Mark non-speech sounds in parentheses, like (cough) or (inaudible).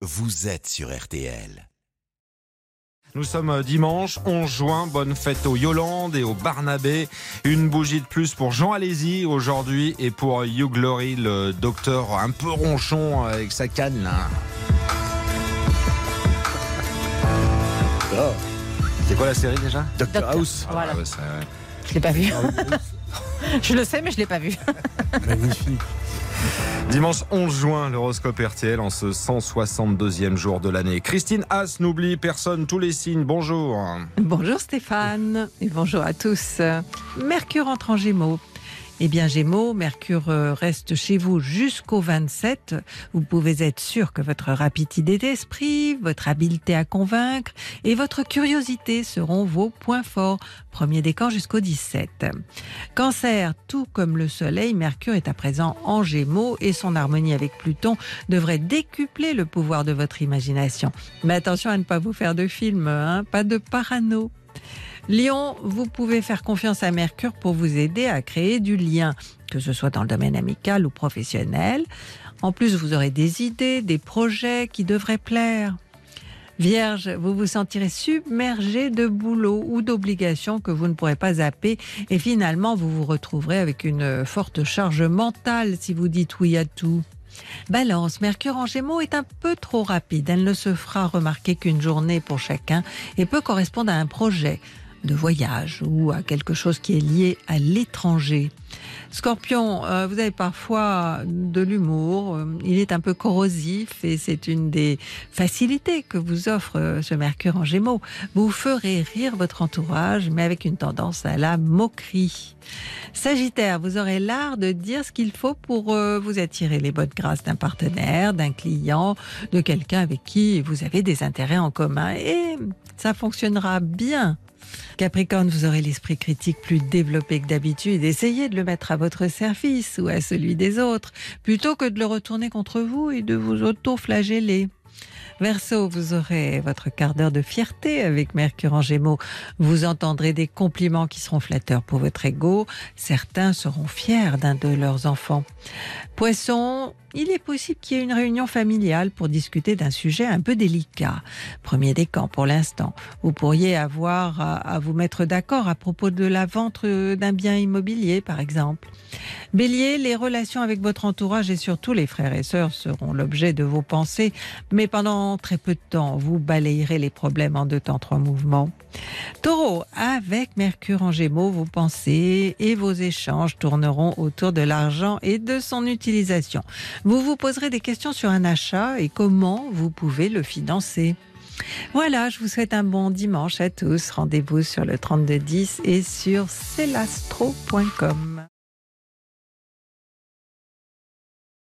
vous êtes sur RTL. Nous sommes euh, dimanche 11 juin. Bonne fête aux Yolande et aux Barnabé. Une bougie de plus pour Jean Alési aujourd'hui et pour You Glory, le docteur un peu ronchon avec sa canne. là. C'est quoi la série déjà? Dr Docteur. House. Voilà. Ah ouais, ça, ouais. Je l'ai pas vu. (laughs) je le sais, mais je l'ai pas vu. Magnifique. Dimanche 11 juin, l'horoscope RTL en ce 162e jour de l'année. Christine Haas n'oublie personne, tous les signes. Bonjour. Bonjour Stéphane et bonjour à tous. Mercure entre en Gémeaux. Eh bien Gémeaux, Mercure euh, reste chez vous jusqu'au 27. Vous pouvez être sûr que votre rapidité d'esprit, votre habileté à convaincre et votre curiosité seront vos points forts. Premier décan jusqu'au 17. Cancer, tout comme le Soleil, Mercure est à présent en Gémeaux et son harmonie avec Pluton devrait décupler le pouvoir de votre imagination. Mais attention à ne pas vous faire de film, hein, pas de parano. Lion, vous pouvez faire confiance à Mercure pour vous aider à créer du lien, que ce soit dans le domaine amical ou professionnel. En plus, vous aurez des idées, des projets qui devraient plaire. Vierge, vous vous sentirez submergé de boulot ou d'obligations que vous ne pourrez pas zapper et finalement vous vous retrouverez avec une forte charge mentale si vous dites oui à tout. Balance, Mercure en Gémeaux est un peu trop rapide. Elle ne se fera remarquer qu'une journée pour chacun et peut correspondre à un projet de voyage ou à quelque chose qui est lié à l'étranger. Scorpion, euh, vous avez parfois de l'humour, euh, il est un peu corrosif et c'est une des facilités que vous offre euh, ce Mercure en Gémeaux. Vous ferez rire votre entourage, mais avec une tendance à la moquerie. Sagittaire, vous aurez l'art de dire ce qu'il faut pour vous attirer les bonnes grâces d'un partenaire, d'un client, de quelqu'un avec qui vous avez des intérêts en commun et ça fonctionnera bien. Capricorne, vous aurez l'esprit critique plus développé que d'habitude. Essayez de mettre à votre service ou à celui des autres, plutôt que de le retourner contre vous et de vous auto-flageller. Verseau, vous aurez votre quart d'heure de fierté avec Mercure en Gémeaux. Vous entendrez des compliments qui seront flatteurs pour votre ego. Certains seront fiers d'un de leurs enfants. Poisson, il est possible qu'il y ait une réunion familiale pour discuter d'un sujet un peu délicat. Premier décan pour l'instant. Vous pourriez avoir à, à vous mettre d'accord à propos de la vente euh, d'un bien immobilier, par exemple. Bélier, les relations avec votre entourage et surtout les frères et sœurs seront l'objet de vos pensées, mais pendant très peu de temps, vous balayerez les problèmes en deux temps, trois mouvements. Taureau, avec Mercure en Gémeaux, vos pensées et vos échanges tourneront autour de l'argent et de son utilisation. Vous vous poserez des questions sur un achat et comment vous pouvez le financer. Voilà, je vous souhaite un bon dimanche à tous. Rendez-vous sur le 3210 et sur celastro.com.